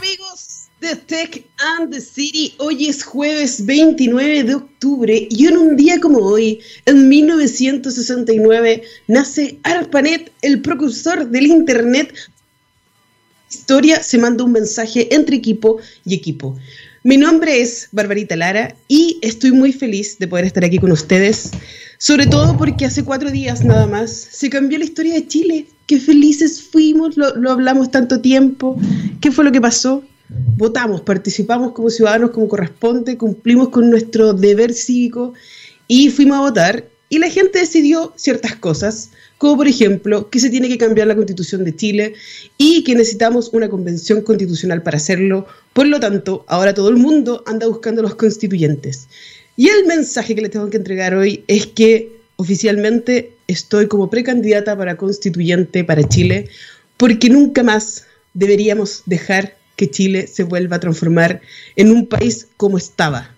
amigos de Tech and the City. Hoy es jueves 29 de octubre y en un día como hoy, en 1969, nace ARPANET, el precursor del Internet. Historia se manda un mensaje entre equipo y equipo. Mi nombre es Barbarita Lara y estoy muy feliz de poder estar aquí con ustedes, sobre todo porque hace cuatro días nada más se cambió la historia de Chile. Qué felices fuimos, lo, hablamos tanto tiempo. ¿Qué fue lo que pasó? Votamos, participamos como ciudadanos como corresponde, cumplimos con nuestro deber cívico y fuimos a votar y la gente decidió ciertas cosas, como por ejemplo que se tiene que cambiar la constitución de Chile y que necesitamos una convención constitucional para hacerlo. Por lo tanto, ahora todo el mundo anda buscando los constituyentes. Y el mensaje que les tengo que entregar hoy es que oficialmente estoy como precandidata para constituyente para Chile, porque nunca más deberíamos dejar que Chile se vuelva a transformar en un país como estaba.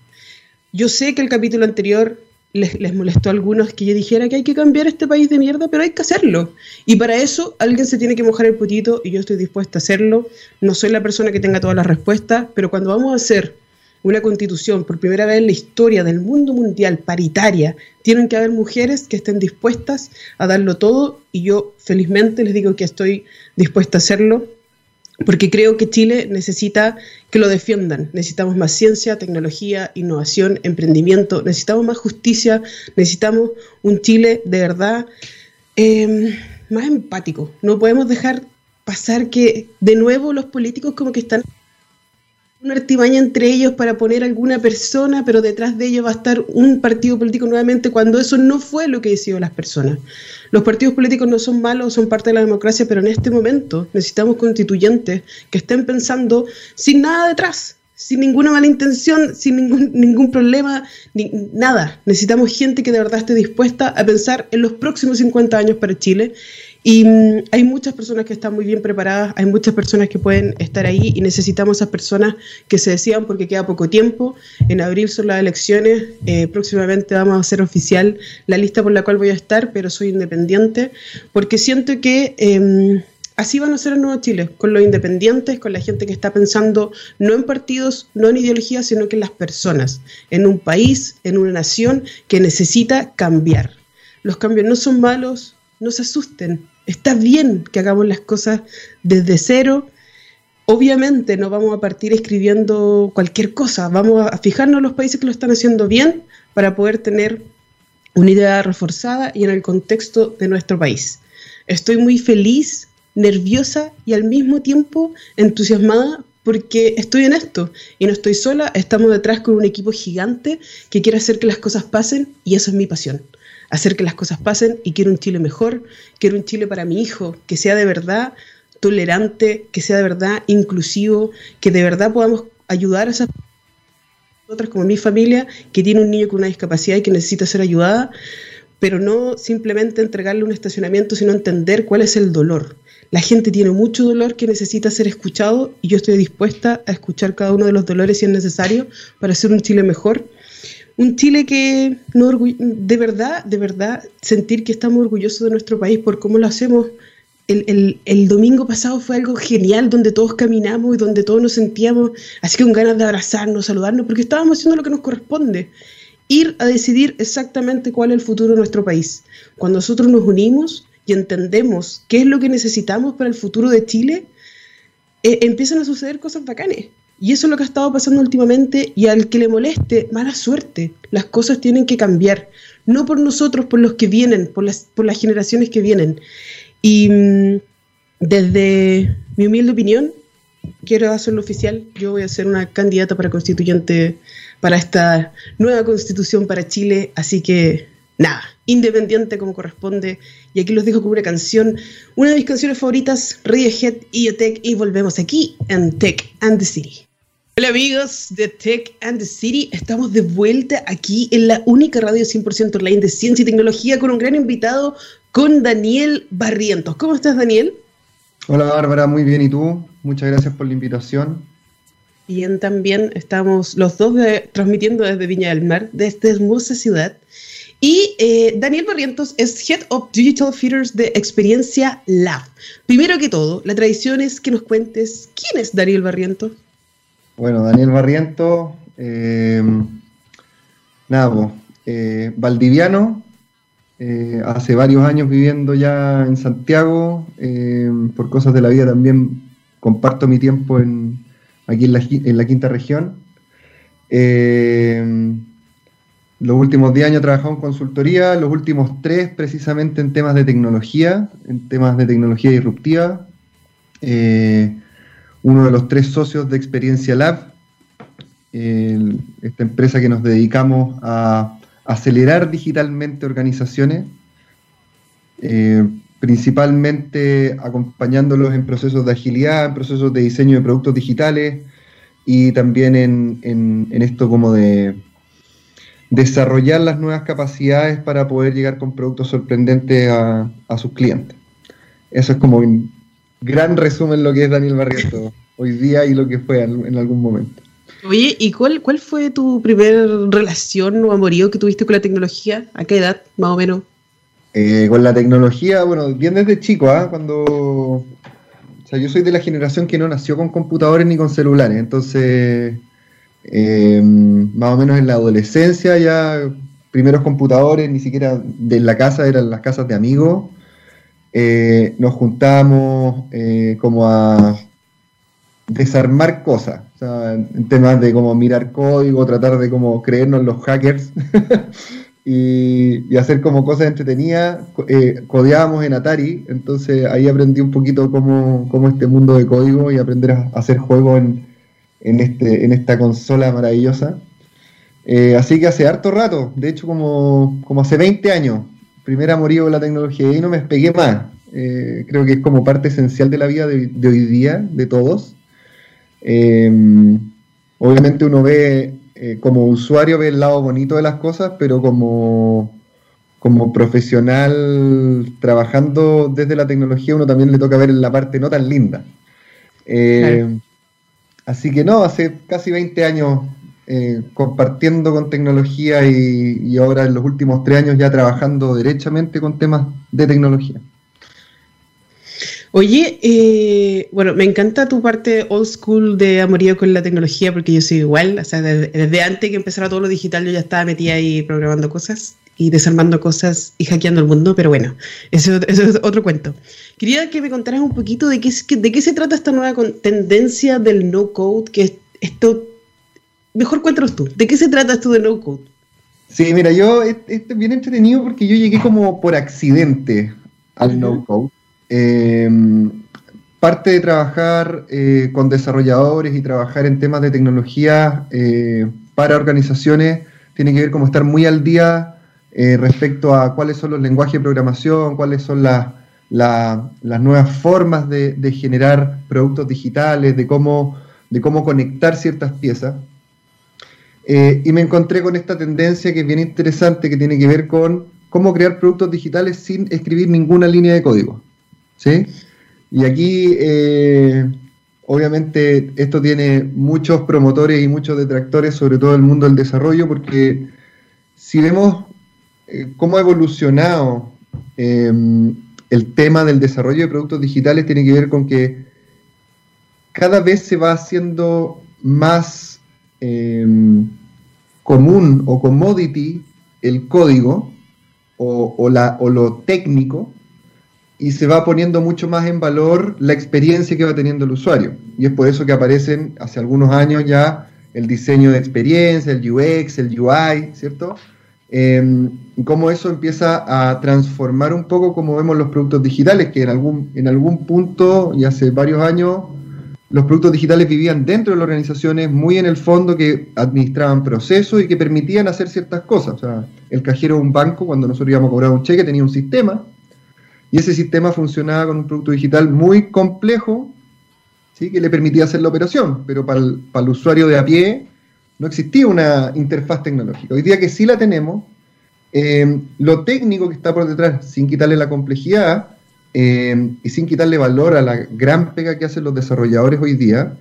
Yo sé que el capítulo anterior les, molestó a algunos que yo dijera que hay que cambiar este país de mierda, pero hay que hacerlo. Y para eso alguien se tiene que mojar el potito y yo estoy dispuesta a hacerlo. No soy la persona que tenga todas las respuestas, pero cuando vamos a hacer una constitución por primera vez en la historia del mundo mundial paritaria, tienen que haber mujeres que estén dispuestas a darlo todo y yo felizmente les digo que estoy dispuesta a hacerlo porque creo que Chile necesita que lo defiendan. Necesitamos más ciencia, tecnología, innovación, emprendimiento, necesitamos más justicia, necesitamos un Chile de verdad em, más empático. No podemos dejar pasar que de nuevo los políticos como que están una artimaña entre ellos para poner alguna persona, pero detrás de ellos va a estar un partido político nuevamente cuando eso no fue lo que decidió las personas. Los partidos políticos no son malos, son parte de la democracia, pero en este momento necesitamos constituyentes que estén pensando sin nada detrás, sin ninguna mala intención, sin ningún, ningún problema, ni, nada. Necesitamos gente que de verdad esté dispuesta a pensar en los próximos 50 años para Chile y mm, hay muchas personas que están muy bien preparadas, hay muchas personas que pueden estar ahí y necesitamos esas personas que se decidan porque queda poco tiempo. En abril son las elecciones, eh, próximamente vamos a hacer oficial la lista por la cual voy a estar, pero soy independiente porque siento que... Em, así van a ser el nuevo Chile, con los independientes, con la gente que está pensando no en partidos, no en ideologías, sino que en las personas, en un país, en una nación que necesita cambiar. Los cambios no son malos, no se asusten, Está bien que hagamos las cosas desde cero. Obviamente no vamos a partir escribiendo cualquier cosa, vamos a fijarnos en los países que lo están haciendo bien para poder tener una idea reforzada y en el contexto de nuestro país. Estoy muy feliz, nerviosa y al mismo tiempo entusiasmada porque estoy en esto y no estoy sola, estamos detrás con un equipo gigante que quiere hacer que las cosas pasen y eso es mi pasión hacer que las cosas pasen y quiero un Chile mejor, quiero un Chile para mi hijo, que sea de verdad tolerante, que sea de verdad inclusivo, que de verdad podamos ayudar a esas otras como mi familia que tiene un niño con una discapacidad y que necesita ser ayudada, pero no simplemente entregarle un estacionamiento, sino entender cuál es el dolor. La gente tiene mucho dolor que necesita ser escuchado y yo estoy dispuesta a escuchar cada uno de los dolores si es necesario para hacer un Chile mejor un Chile que no de verdad, de verdad, sentir que estamos orgullosos de nuestro país por cómo lo hacemos. El, domingo pasado fue algo genial donde todos caminamos y donde todos nos sentíamos así que con ganas de abrazarnos, saludarnos, porque estábamos haciendo lo que nos corresponde. Ir a decidir exactamente cuál es el futuro de nuestro país. Cuando nosotros nos unimos y entendemos qué es lo que necesitamos para el futuro de Chile, eh, empiezan a suceder cosas bacanes. Y eso es lo que ha estado pasando últimamente y al que le moleste, mala suerte. Las cosas tienen que cambiar. No por nosotros, por los que vienen, por las, por las generaciones que vienen. Y mm, desde mi humilde opinión, quiero hacerlo oficial. Yo voy a ser una candidata para constituyente para esta nueva constitución para Chile. Así que nada, independiente como corresponde. Y aquí los dejo con una canción, una de mis canciones favoritas, Radiohead y Tech, y volvemos aquí en Tech and the City. Hola amigos de Tech and the City, estamos de vuelta aquí en la única radio 100% online de ciencia y tecnología con un gran invitado, con Daniel Barrientos. ¿Cómo estás Daniel? Hola Bárbara, muy bien, ¿y tú? Muchas gracias por la invitación. Bien, también estamos los dos transmitiendo desde Viña del Mar, de esta hermosa ciudad. Y eh, Daniel Barrientos es Head of Digital Feeders de Experiencia Lab. Primero que todo, la tradición es que nos cuentes quién es Daniel Barrientos. Bueno, Daniel Barrientos, eh, nada, eh, valdiviano, hace varios años viviendo ya en Santiago, por cosas de la vida también comparto mi tiempo en, aquí en la, quinta región. Los últimos 10 años he trabajado en consultoría, los últimos 3 precisamente en temas de tecnología, en temas de tecnología disruptiva. Eh, uno de los tres socios de Experiencia Lab, esta empresa que nos dedicamos a acelerar digitalmente organizaciones, eh, principalmente acompañándolos en procesos de agilidad, en procesos de diseño de productos digitales y también en esto como de desarrollar las nuevas capacidades para poder llegar con productos sorprendentes a, sus clientes. Eso es como gran resumen lo que es Daniel Barrientos hoy día y lo que fue en algún momento. Oye, ¿y cuál, cuál fue tu primer relación o amorío que tuviste con la tecnología? ¿A qué edad, más o menos? Eh, con la tecnología, bueno, bien desde chico, ¿ah? Cuando... O sea, yo soy de la generación que no nació con computadores ni con celulares, entonces Em, más o menos en la adolescencia ya primeros computadores, ni siquiera de la casa, eran las casas de amigos. Eh, nos juntamos eh, como a desarmar cosas, en temas de como mirar código, tratar de como creernos los hackers y, hacer como cosas entretenidas. Eh, codeábamos en Atari, entonces ahí aprendí un poquito cómo, cómo este mundo de código y aprender a hacer juegos en, en, este, en esta consola maravillosa. Eh, así que hace harto rato, de hecho como, como hace 20 años, primera morí con la tecnología y no me despegué más. Eh, creo que es como parte esencial de la vida de, hoy día, de todos. Em, obviamente uno ve, eh, como usuario, ve el lado bonito de las cosas, pero como, como profesional trabajando desde la tecnología, uno también le toca ver la parte no tan linda. Así que no, hace casi 20 años eh, compartiendo con tecnología y, ahora en los últimos tres años ya trabajando derechamente con temas de tecnología. Oye, eh, bueno, me encanta tu parte old school de amorío con la tecnología porque yo soy igual, o sea, desde, antes que empezara todo lo digital yo ya estaba metida ahí programando cosas y desarmando cosas y hackeando el mundo, pero bueno, eso, es otro cuento. Quería que me contaras un poquito de qué, de qué se trata esta nueva tendencia del no code, que esto, mejor cuéntanos tú, ¿de qué se trata esto del no code? Sí, mira, yo, esto es bien entretenido porque yo llegué como por accidente al no code. Em, parte de trabajar eh, con desarrolladores y trabajar en temas de tecnología eh, para organizaciones tiene que ver como estar muy al día eh, respecto a cuáles son los lenguajes de programación, cuáles son las las nuevas formas de, generar productos digitales, de cómo, de cómo conectar ciertas piezas. Eh, y me encontré con esta tendencia que es bien interesante, que tiene que ver con cómo crear productos digitales sin escribir ninguna línea de código. ¿sí? Y aquí, eh, obviamente, esto tiene muchos promotores y muchos detractores, sobre todo el mundo del desarrollo, porque si vemos eh, cómo ha evolucionado el tema del desarrollo de productos digitales tiene que ver con que cada vez se va haciendo más em, común o commodity el código o, la, o lo técnico y se va poniendo mucho más en valor la experiencia que va teniendo el usuario. Y es por eso que aparecen hace algunos años ya el diseño de experiencia, el UX, el UI, ¿cierto? eh, cómo eso empieza a transformar un poco como vemos los productos digitales, que en algún, en algún punto y hace varios años los productos digitales vivían dentro de las organizaciones, muy en el fondo, que administraban procesos y que permitían hacer ciertas cosas. O sea, el cajero de un banco, cuando nosotros íbamos a cobrar un cheque, tenía un sistema, y ese sistema funcionaba con un producto digital muy complejo, ¿sí? que le permitía hacer la operación, pero para el, usuario de a pie no existía una interfaz tecnológica. Hoy día que sí la tenemos, eh, lo técnico que está por detrás, sin quitarle la complejidad eh, y sin quitarle valor a la gran pega que hacen los desarrolladores hoy día,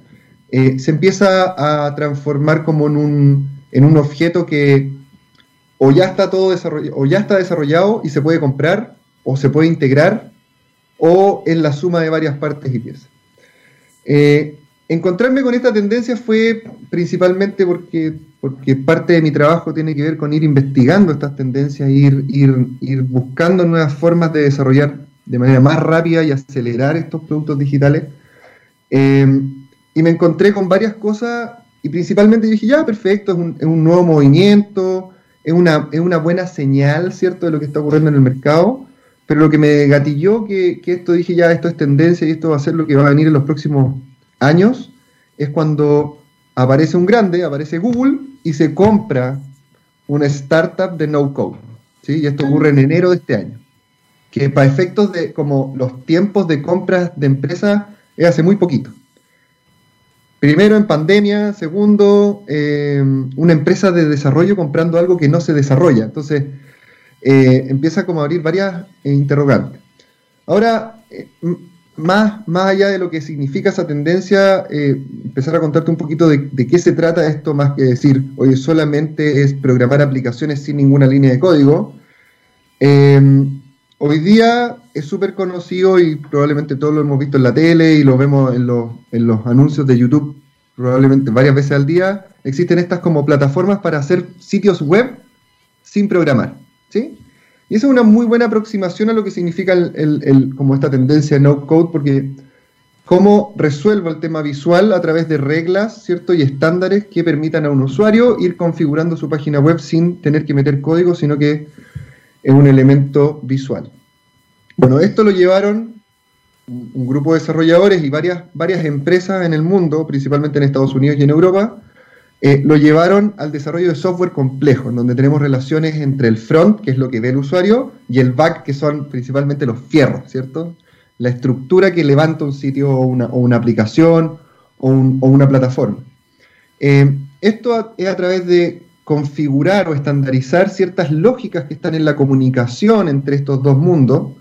eh, se empieza a transformar como en un, en un objeto que o ya está todo desarrollado, o ya está desarrollado y se puede comprar, o se puede integrar, o es la suma de varias partes y piezas. Eh, encontrarme con esta tendencia fue principalmente porque, porque parte de mi trabajo tiene que ver con ir investigando estas tendencias, ir, ir, ir buscando nuevas formas de desarrollar de manera más rápida y acelerar estos productos digitales. Eh, y me encontré con varias cosas y principalmente dije, ya, perfecto, es un, nuevo movimiento, es una, es una, buena señal, ¿cierto?, de lo que está ocurriendo en el mercado. Pero lo que me gatilló que, que esto dije, ya, esto es tendencia y esto va a ser lo que va a venir en los próximos años, es cuando aparece un grande, aparece Google y se compra una startup de no code. ¿sí? Y esto ocurre en enero de este año. Que para efectos de como los tiempos de compras de empresas es hace muy poquito. Primero en pandemia, segundo, eh, una empresa de desarrollo comprando algo que no se desarrolla. Entonces, eh, empieza como a abrir varias eh, interrogantes. Ahora, más, más allá de lo que significa esa tendencia, empezar a contarte un poquito de, qué se trata esto, más que decir, oye, solamente es programar aplicaciones sin ninguna línea de código. Hoy día es súper conocido y probablemente todos lo hemos visto en la tele y lo vemos en los, en los anuncios de YouTube probablemente varias veces al día. Existen estas como plataformas para hacer sitios web sin programar. ¿sí? Y esa es una muy buena aproximación a lo que significa el, como esta tendencia no code, porque cómo resuelvo el tema visual a través de reglas ¿cierto? y estándares que permitan a un usuario ir configurando su página web sin tener que meter código, sino que es un elemento visual. Bueno, esto lo llevaron un grupo de desarrolladores y varias, varias empresas en el mundo, principalmente en Estados Unidos y en Europa, eh, lo llevaron al desarrollo de software complejo, en donde tenemos relaciones entre el front, que es lo que ve el usuario, y el back, que son principalmente los fierros, ¿cierto? La estructura que levanta un sitio o una, aplicación o, una plataforma. Eh, esto es a través de configurar o estandarizar ciertas lógicas que están en la comunicación entre estos dos mundos,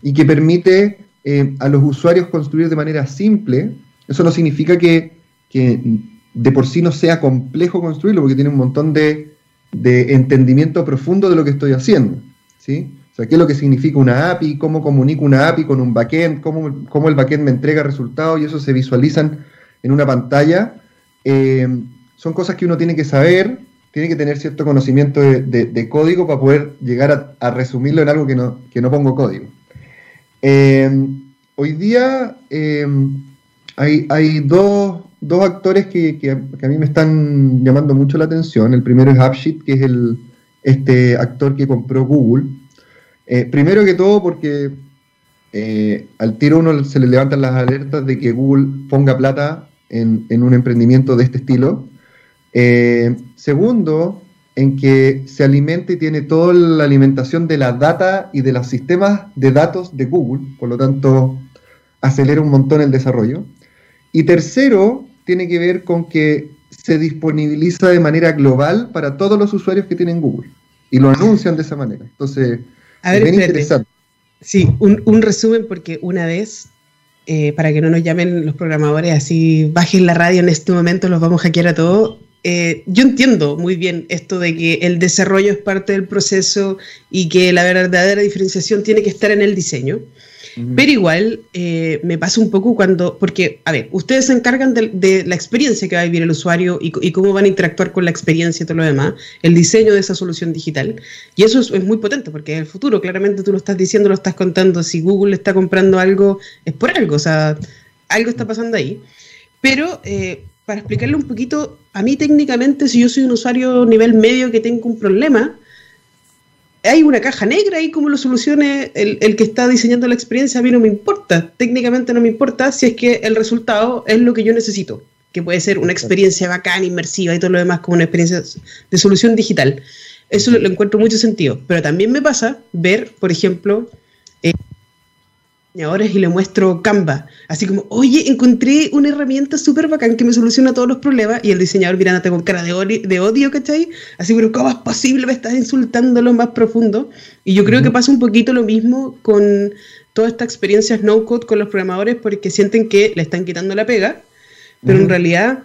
y que permite eh, a los usuarios construir de manera simple. Eso no significa que, de por sí no sea complejo construirlo, porque tiene un montón de, entendimiento profundo de lo que estoy haciendo. ¿sí? O sea, qué es lo que significa una API, cómo comunico una API con un backend, cómo, cómo el backend me entrega resultados y eso se visualizan en una pantalla. Eh, son cosas que uno tiene que saber, tiene que tener cierto conocimiento de, código para poder llegar a, resumirlo en algo que no, que no pongo código. Eh, hoy día eh, hay, dos, actores que, a mí me están llamando mucho la atención. El primero es Appsheet, que es el, este actor que compró Google. Eh, primero que todo porque al tiro uno se le levantan las alertas de que Google ponga plata en, en un emprendimiento de este estilo. Segundo, en que se alimenta y tiene toda la alimentación de la data y de los sistemas de datos de Google, por lo tanto acelera un montón el desarrollo. Y tercero, tiene que ver con que se disponibiliza de manera global para todos los usuarios que tienen Google y lo anuncian de esa manera. Entonces, es bien interesante. Sí, un, resumen porque una vez, eh, para que no nos llamen los programadores así, bajen la radio en este momento, los vamos a hackear a todos. Eh, yo entiendo muy bien esto de que el desarrollo es parte del proceso y que la verdadera diferenciación tiene que estar en el diseño. Pero igual eh, me pasa un poco cuando, porque, a ver, ustedes se encargan de, la experiencia que va a vivir el usuario y, cómo van a interactuar con la experiencia y todo lo demás, el diseño de esa solución digital. Y eso es, muy potente porque es el futuro, claramente tú lo estás diciendo, lo estás contando, si Google está comprando algo, es por algo, o sea, algo está pasando ahí. Pero eh, para explicarle un poquito, a mí técnicamente, si yo soy un usuario nivel medio que tengo un problema, hay una caja negra y cómo lo solucione el, que está diseñando la experiencia, a mí no me importa. Técnicamente no me importa si es que el resultado es lo que yo necesito, que puede ser una experiencia bacán, inmersiva y todo lo demás como una experiencia de solución digital. Eso lo, encuentro mucho sentido. Pero también me pasa ver, por ejemplo, eh, y le muestro Canva. Así como, oye, encontré una herramienta súper bacán que me soluciona todos los problemas. Y el diseñador mirándote con cara de, odio, de odio, ¿cachai? Así, pero ¿cómo es posible? Me estás insultando lo más profundo. Y yo creo que pasa un poquito lo mismo con toda esta experiencia no code con los programadores porque sienten que le están quitando la pega. Pero en realidad,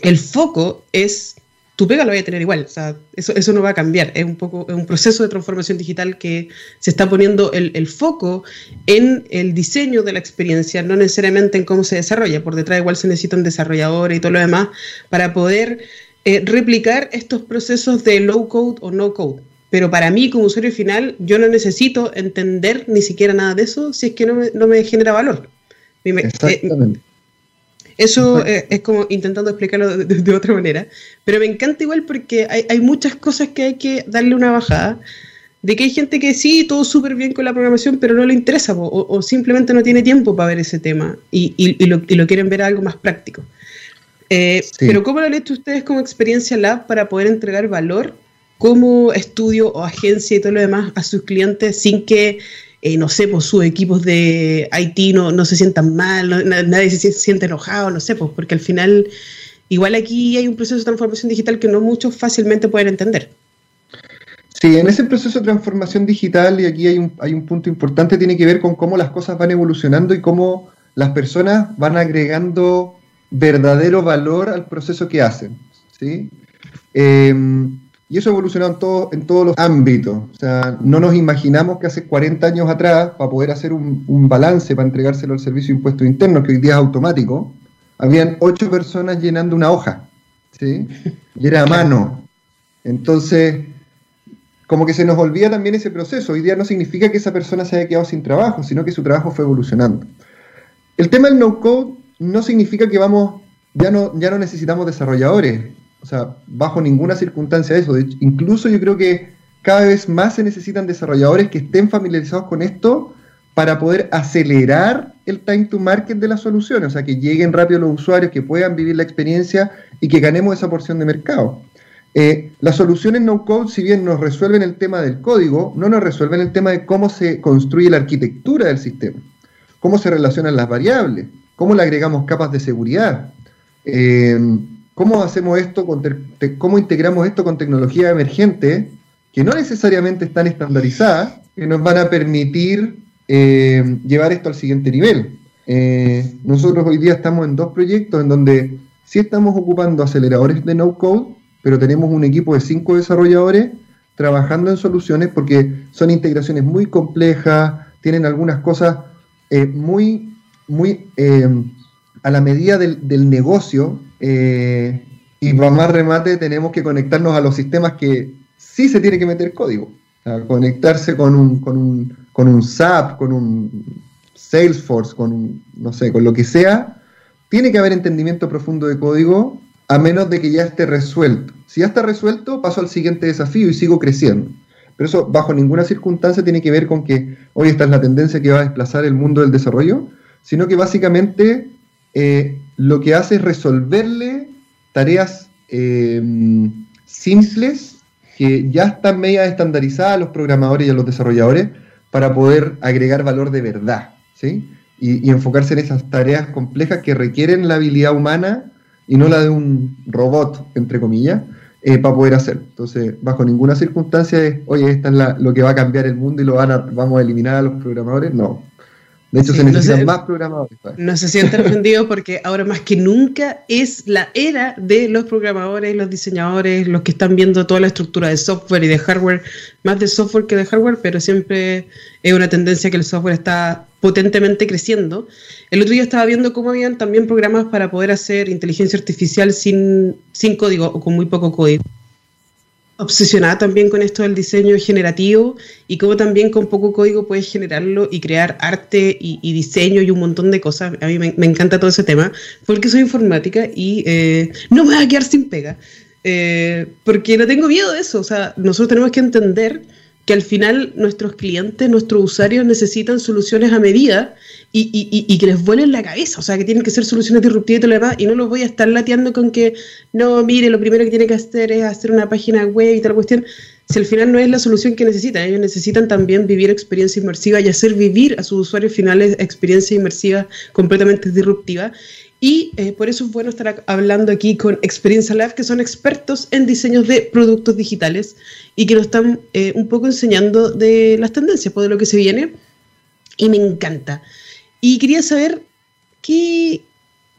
el foco es tu pega lo voy a tener igual, o sea, eso, eso no va a cambiar, es un poco es un proceso de transformación digital que se está poniendo el, el, foco en el diseño de la experiencia, no necesariamente en cómo se desarrolla, por detrás igual se necesitan desarrolladores y todo lo demás para poder eh, replicar estos procesos de low code o no code. Pero para mí, como usuario final, yo no necesito entender ni siquiera nada de eso si es que no me, no me genera valor. Exactamente. Eso eh, es como intentando explicarlo de, otra manera, pero me encanta igual porque hay, hay, muchas cosas que hay que darle una bajada, de que hay gente que sí, todo súper bien con la programación, pero no le interesa o, o, simplemente no tiene tiempo para ver ese tema y, y, y, lo, y lo, quieren ver algo más práctico. Eh, sí. Pero ¿cómo lo han hecho ustedes como experiencia lab para poder entregar valor como estudio o agencia y todo lo demás a sus clientes sin que eh, no sé, pues sus equipos de IT no, no se sientan mal, nadie se siente enojado, no sé, pues porque al final igual aquí hay un proceso de transformación digital que no muchos fácilmente pueden entender. Sí, en ese proceso de transformación digital, y aquí hay un, hay un punto importante, tiene que ver con cómo las cosas van evolucionando y cómo las personas van agregando verdadero valor al proceso que hacen. ¿sí? Eh, y eso ha evolucionado en, todo, en todos los ámbitos. O sea, no nos imaginamos que hace 40 años atrás, para poder hacer un, un balance, para entregárselo al Servicio de Impuestos Internos, que hoy día es automático, habían ocho personas llenando una hoja. ¿sí? Y era a mano. Entonces, como que se nos olvida también ese proceso. Hoy día no significa que esa persona se haya quedado sin trabajo, sino que su trabajo fue evolucionando. El tema del no-code no significa que vamos, ya no, ya no necesitamos desarrolladores. O sea, bajo ninguna circunstancia eso. De hecho, incluso yo creo que cada vez más se necesitan desarrolladores que estén familiarizados con esto para poder acelerar el time to market de las soluciones, o sea, que lleguen rápido los usuarios, que puedan vivir la experiencia y que ganemos esa porción de mercado. Eh, las soluciones no code, si bien nos resuelven el tema del código, no nos resuelven el tema de cómo se construye la arquitectura del sistema, cómo se relacionan las variables, cómo le agregamos capas de seguridad. Eh, ¿Cómo hacemos esto, cómo integramos esto con tecnología emergente que no necesariamente están estandarizadas, que nos van a permitir eh, llevar esto al siguiente nivel? Eh, nosotros hoy día estamos en dos proyectos en donde sí estamos ocupando aceleradores de no-code, pero tenemos un equipo de cinco desarrolladores trabajando en soluciones porque son integraciones muy complejas, tienen algunas cosas eh, muy, muy a la medida del, negocio eh, y para más remate tenemos que conectarnos a los sistemas que sí se tiene que meter código. O sea, conectarse con un, con, un, con un SAP, con un Salesforce, con un, no sé, con lo que sea, tiene que haber entendimiento profundo de código a menos de que ya esté resuelto. Si ya está resuelto, paso al siguiente desafío y sigo creciendo. Pero eso bajo ninguna circunstancia tiene que ver con que hoy esta es la tendencia que va a desplazar el mundo del desarrollo, sino que básicamente eh, lo que hace es resolverle tareas eh, simples que ya están media estandarizadas a los programadores y a los desarrolladores para poder agregar valor de verdad, ¿sí? Y, enfocarse en esas tareas complejas que requieren la habilidad humana y no la de un robot, entre comillas, eh, para poder hacerlo. Entonces, bajo ninguna circunstancia es, oye, esta es la, lo que va a cambiar el mundo y lo van a, vamos a eliminar a los programadores. No, de hecho, sí, se necesitan no se, más programadores. No se sientan ofendidos porque ahora más que nunca es la era de los programadores, los diseñadores, los que están viendo toda la estructura de software y de hardware, más de software que de hardware, pero siempre es una tendencia que el software está potentemente creciendo. El otro día estaba viendo cómo habían también programas para poder hacer inteligencia artificial sin, sin código o con muy poco código obsesionada también con esto del diseño generativo y cómo también con poco código puedes generarlo y crear arte y, diseño y un montón de cosas. A mí me, me, encanta todo ese tema porque soy informática y eh, no me voy a quedar sin pega. Eh, porque no tengo miedo de eso. O sea, nosotros tenemos que entender que al final nuestros clientes, nuestros usuarios necesitan soluciones a medida y, y, y, que les vuelen la cabeza, o sea, que tienen que ser soluciones disruptivas y todo lo demás, y no los voy a estar lateando con que, no, mire, lo primero que tiene que hacer es hacer una página web y tal cuestión, si al final no es la solución que necesitan, ellos necesitan también vivir experiencia inmersiva y hacer vivir a sus usuarios finales experiencia inmersiva completamente disruptiva, y eh, por eso es bueno estar hablando aquí con Experiencia Lab, que son expertos en diseños de productos digitales y que nos están eh, un poco enseñando de las tendencias, pues, de lo que se viene. Y me encanta. Y quería saber qué,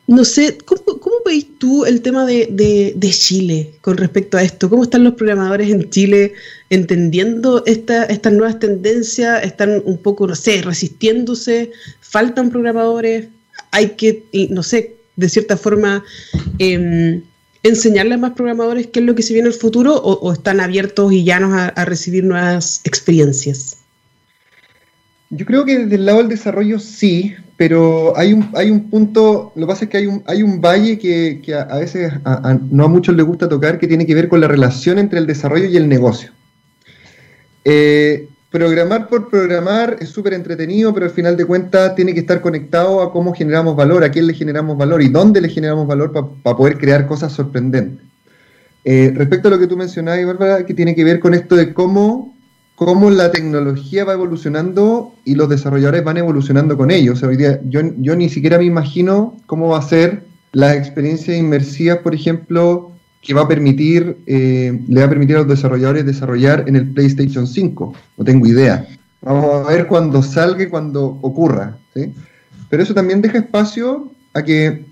no sé, ¿cómo, veis tú el tema de, Chile con respecto a esto? ¿Cómo están los programadores en Chile entendiendo estas nuevas tendencias? ¿Están un poco, no sé, resistiéndose? ¿Faltan programadores? ¿Hay que, no sé, de cierta forma, eh, enseñarle a más programadores qué es lo que se viene en el futuro o, están abiertos y llanos a recibir nuevas experiencias? Yo creo que desde el lado del desarrollo sí, pero hay un, hay un punto, lo que pasa es que hay un, hay un valle que, a, veces no a muchos les gusta tocar, que tiene que ver con la relación entre el desarrollo y el negocio. Eh, programar por programar es súper entretenido, pero al final de cuentas tiene que estar conectado a cómo generamos valor, a quién le generamos valor y dónde le generamos valor para poder crear cosas sorprendentes. Eh, respecto a lo que tú mencionabas, Bárbara, que tiene que ver con esto de cómo cómo la tecnología va evolucionando y los desarrolladores van evolucionando con ellos. hoy día yo, yo ni siquiera me imagino cómo va a ser la experiencia inmersiva, por ejemplo, que va a permitir, eh, le va a permitir a los desarrolladores desarrollar en el PlayStation 5. No tengo idea. Vamos a ver cuando salga cuando ocurra. Pero eso también deja espacio a que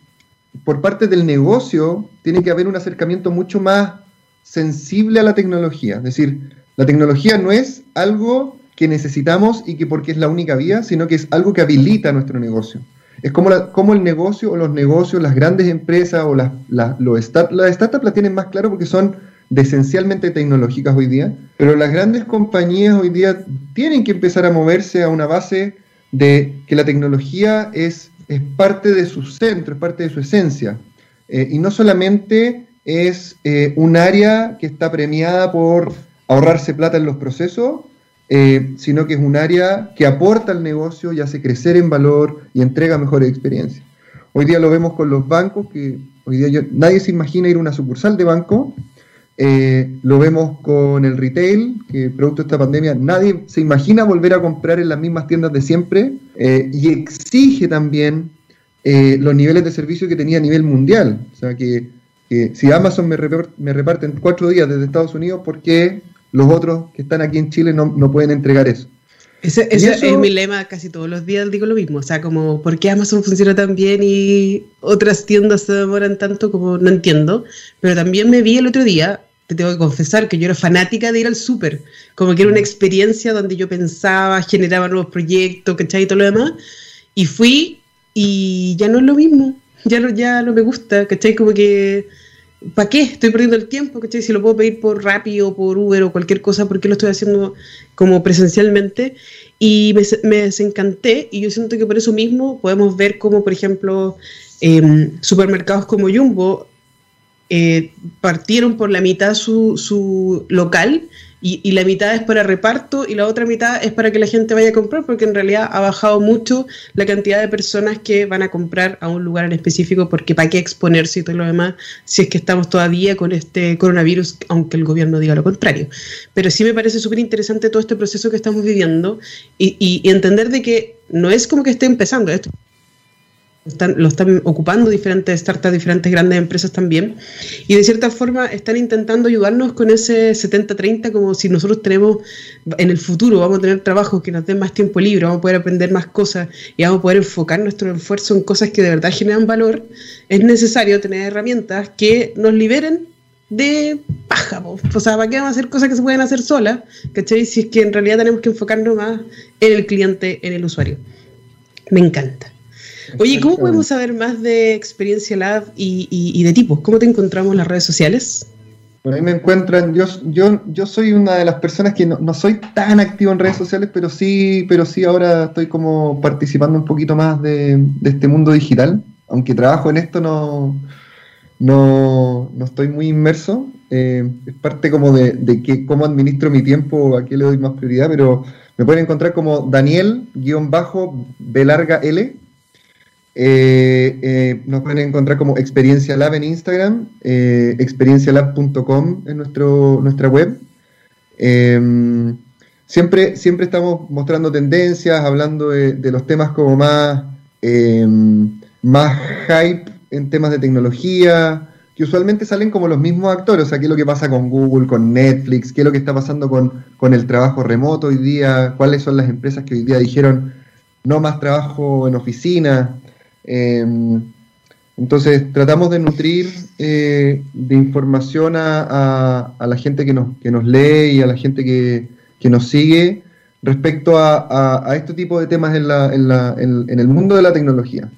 por parte del negocio tiene que haber un acercamiento mucho más sensible a la tecnología. Es decir, la tecnología no es algo que necesitamos y que porque es la única vía, sino que es algo que habilita nuestro negocio. Es como, el negocio o los negocios, las grandes empresas o las, las, los las startups la tienen más claro porque son esencialmente tecnológicas hoy día, pero las grandes compañías hoy día tienen que empezar a moverse a una base de que la tecnología es, es parte de su centro, es parte de su esencia. Eh, y no solamente es eh, un área que está premiada por ahorrarse plata en los procesos, eh, sino que es un área que aporta al negocio y hace crecer en valor y entrega mejores experiencias. Hoy día lo vemos con los bancos, que hoy día nadie se imagina ir a una sucursal de banco. Eh, lo vemos con el retail, que producto de esta pandemia nadie se imagina volver a comprar en las mismas tiendas de siempre eh, y exige también los niveles de servicio que tenía a nivel mundial. O sea que, si Amazon me, me reparte en cuatro días desde Estados Unidos, ¿por qué los otros que están aquí en Chile no, pueden entregar eso. Ese, es mi lema casi todos los días, digo lo mismo. O sea, como, ¿por qué Amazon funciona tan bien y otras tiendas se demoran tanto? Como no entiendo. Pero también me vi el otro día, te tengo que confesar que yo era fanática de ir al súper. Como que era una mm. experiencia donde yo pensaba, generaba nuevos proyectos, ¿cachai? Y todo lo demás. Y fui y ya no es lo mismo. Ya no, ya no me gusta, ¿cachai? Como que ¿para qué estoy perdiendo el tiempo? ¿cachai? Si lo puedo pedir por Rappi o por Uber o cualquier cosa, ¿por qué lo estoy haciendo como presencialmente? Y me, desencanté y yo siento que por eso mismo podemos ver como, por ejemplo, em, supermercados como Jumbo eh, partieron por la mitad su, su local y, la mitad es para reparto y la otra mitad es para que la gente vaya a comprar, porque en realidad ha bajado mucho la cantidad de personas que van a comprar a un lugar en específico, porque para qué exponerse y todo lo demás, si es que estamos todavía con este coronavirus, aunque el gobierno diga lo contrario. Pero sí me parece súper interesante todo este proceso que estamos viviendo y, y entender de que no es como que esté empezando esto lo están ocupando diferentes startups, diferentes grandes empresas también, y de cierta forma están intentando ayudarnos con ese 70-30, como si nosotros tenemos en el futuro, vamos a tener trabajos que nos den más tiempo libre, vamos a poder aprender más cosas y vamos a poder enfocar nuestro esfuerzo en cosas que de verdad generan valor, es necesario tener herramientas que nos liberen de paja, o sea, ¿para qué vamos a hacer cosas que se pueden hacer solas? ¿Cachai? Si es que en realidad tenemos que enfocarnos más en el cliente, en el usuario. Me encanta. Oye, ¿cómo podemos saber más de Experiencia Lab y, de tipos? ¿Cómo te encontramos en las redes sociales? Por ahí me encuentran, yo, yo, yo soy una de las personas que no, soy tan activo en redes sociales, pero sí, pero sí ahora estoy como participando un poquito más de, este mundo digital. Aunque trabajo en esto, no, no, estoy muy inmerso. Eh, es parte como de, de, que cómo administro mi tiempo, a qué le doy más prioridad, pero me pueden encontrar como Daniel-B larga L eh, eh, nos pueden encontrar como Experiencia Lab en Instagram, eh, experiencialab.com en nuestro, nuestra web. Em, siempre, siempre estamos mostrando tendencias, hablando de, los temas como más, em, más hype en temas de tecnología, que usualmente salen como los mismos actores. O sea, qué es lo que pasa con Google, con Netflix, qué es lo que está pasando con, con el trabajo remoto hoy día, cuáles son las empresas que hoy día dijeron no más trabajo en oficina. Em, Entonces, tratamos de nutrir eh, de información a, la gente que nos, que nos lee y a la gente que, nos sigue respecto a, este tipo de temas en, la, en, la, en, el mundo de la tecnología,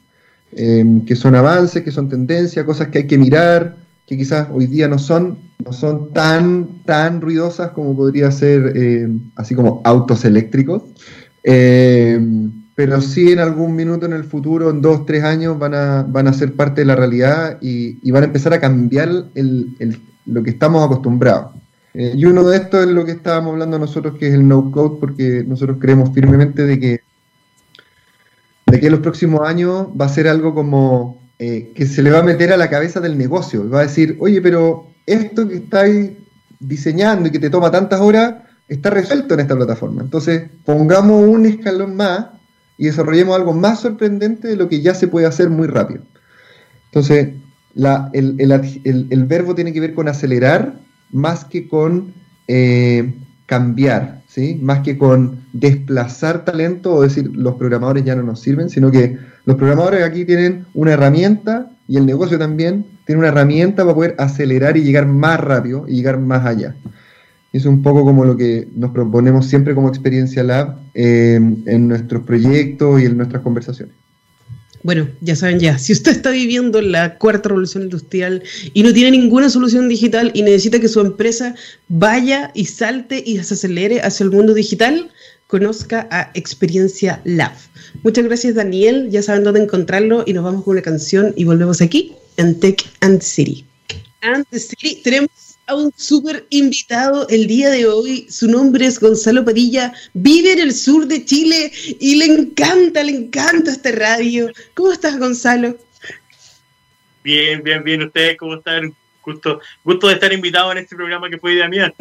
em, que son avances, que son tendencias, cosas que hay que mirar, que quizás hoy día no son, no son tan, tan ruidosas como podría ser em, así como autos eléctricos. Pero sí en algún minuto en el futuro, en dos, tres años, van a, van a ser parte de la realidad y, van a empezar a cambiar lo que estamos acostumbrados. Eh, y uno de estos es lo que estábamos hablando nosotros, que es el no-code, porque nosotros creemos firmemente de que, de que en los próximos años va a ser algo como eh, que se le va a meter a la cabeza del negocio. Va a decir, oye, pero esto que estáis diseñando y que te toma tantas horas, está resuelto en esta plataforma. Entonces, pongamos un escalón más y desarrollemos algo más sorprendente de lo que ya se puede hacer muy rápido. Entonces, el, verbo tiene que ver con acelerar más que con eh, cambiar, ¿sí? más que con desplazar talento o decir los programadores ya no nos sirven, sino que los programadores aquí tienen una herramienta y el negocio también tiene una herramienta para poder acelerar y llegar más rápido y llegar más allá es un poco como lo que nos proponemos siempre como experiencia lab eh, en nuestros proyectos y en nuestras conversaciones. Bueno, ya saben ya, si usted está viviendo la cuarta revolución industrial y no tiene ninguna solución digital y necesita que su empresa vaya y salte y se acelere hacia el mundo digital, conozca a Experiencia Lab. Muchas gracias Daniel, ya saben dónde encontrarlo y nos vamos con una canción y volvemos aquí en Tech and City. And the City tenemos a un súper invitado el día de hoy. Su nombre es Gonzalo Padilla. Vive en el sur de Chile y le encanta, le encanta este radio. ¿Cómo estás, Gonzalo? Bien, bien, bien. ¿Ustedes cómo están? Gusto, gusto de estar invitado en este programa que fue idea mía.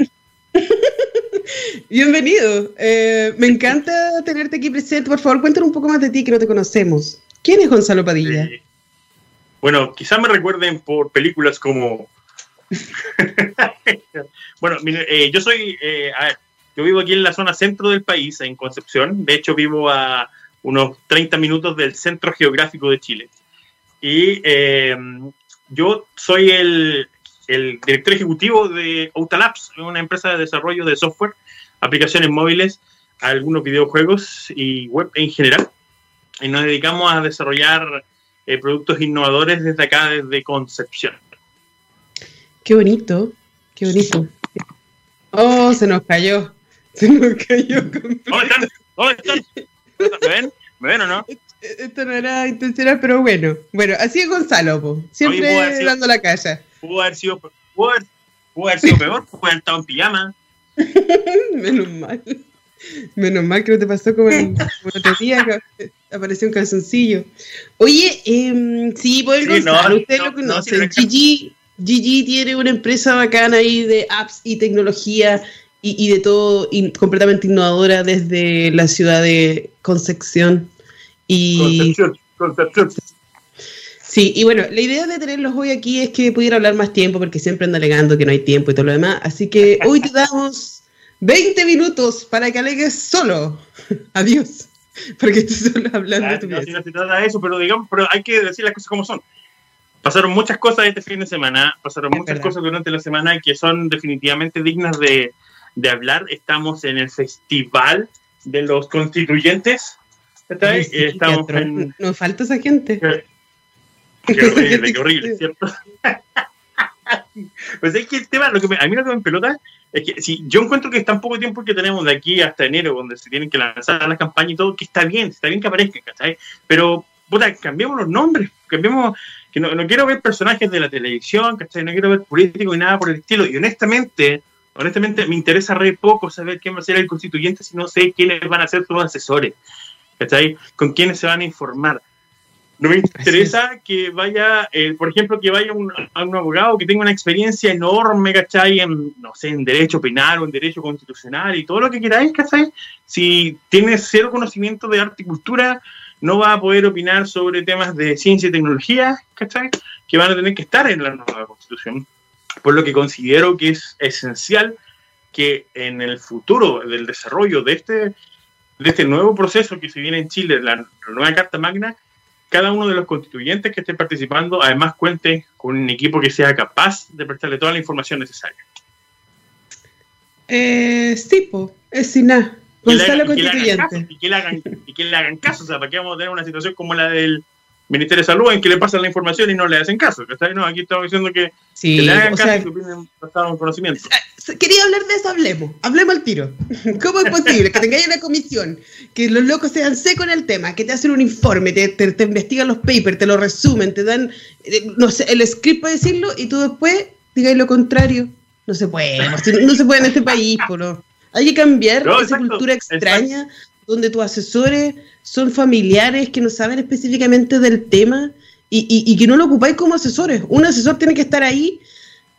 Bienvenido. Eh, me encanta tenerte aquí presente. Por favor, cuéntanos un poco más de ti que no te conocemos. ¿Quién es Gonzalo Padilla? bueno, quizás me recuerden por películas como bueno, eh, yo soy, eh, yo vivo aquí en la zona centro del país, en Concepción. De hecho, vivo a unos 30 minutos del centro geográfico de Chile. Y eh, yo soy el, el, director ejecutivo de Outalabs, una empresa de desarrollo de software, aplicaciones móviles, algunos videojuegos y web en general. Y nos dedicamos a desarrollar productos innovadores desde acá, desde Concepción. Qué bonito, qué bonito. Oh, se nos cayó. Se nos cayó. ¿Dónde están? ¿Dónde están? ¿Me ven? ¿Me ven o no? Esto no era intencional, pero bueno. Bueno, así es Gonzalo, po. siempre dando la calle. Pudo haber sido, pudo haber, pudo haber sido peor, pudo haber estado en pijama. Menos mal. Menos mal que no te pasó como el otro día que apareció un calzoncillo. Oye, eh, sí, por el Gonzalo, usted lo conoce, no, Gigi, Gigi tiene una empresa bacana ahí de apps y tecnología y, de todo completamente innovadora desde la ciudad de Concepción. Y, Concepción, Concepción. Sí, y bueno, la idea de tenerlos hoy aquí es que pudiera hablar más tiempo porque siempre anda alegando que no hay tiempo y todo lo demás. Así que hoy te damos 20 minutos para que alegues solo. Adiós. Porque estoy solo hablando. de tu no, no se trata de eso, pero digamos, pero hay que decir las cosas como son pasaron muchas cosas este fin de semana, pasaron muchas cosas durante la semana que son definitivamente dignas de, hablar. Estamos en el Festival de los Constituyentes. Estamos en... Nos falta esa gente. Qué, horrible, qué horrible, ¿cierto? pues es que el tema, lo que a mí lo que me pelota es que si yo encuentro que es tan poco tiempo que tenemos de aquí hasta enero, donde se tienen que lanzar las campañas y todo, que está bien, está bien que aparezca, ¿cachai? Pero, puta, cambiemos los nombres, cambiemos que no, quiero ver personajes de la televisión, ¿cachai? No quiero ver políticos y nada por el estilo. Y honestamente, honestamente me interesa re poco saber quién va a ser el constituyente si no sé quiénes van a ser sus asesores, ¿cachai? Con quiénes se van a informar. No me interesa que vaya, eh, por ejemplo, que vaya un, a un abogado que tenga una experiencia enorme, ¿cachai? En, no sé, en derecho penal o en derecho constitucional y todo lo que queráis, ¿cachai? Si tiene cero conocimiento de arte y cultura, no va a poder opinar sobre temas de ciencia y tecnología, ¿cachai? Que van a tener que estar en la nueva constitución. Por lo que considero que es esencial que en el futuro del desarrollo de este, de este nuevo proceso que se viene en Chile, la, nueva Carta Magna, cada uno de los constituyentes que estén participando además cuente con un equipo que sea capaz de prestarle toda la información necesaria. Eh, sí, es sin nada. Gonzalo Constituyente. Y que, le hagan, y que le hagan caso, o sea, ¿para qué vamos a tener una situación como la del Ministerio de Salud en que le pasan la información y no le hacen caso. No, aquí estamos diciendo que, le hagan caso y que opinen pasado conocimiento. Eh, quería hablar de eso, hablemos. Hablemos al tiro. ¿Cómo es posible que tengáis una comisión, que los locos sean secos en el tema, que te hacen un informe, te, te, investigan los papers, te lo resumen, te dan, eh, no sé, el script para decirlo y tú después digáis lo contrario? No se puede, no se puede en este país, ¿no? Hay que cambiar esa cultura extraña donde tus asesores son familiares que no saben específicamente del tema y, que no lo ocupáis como asesores. Un asesor tiene que estar ahí.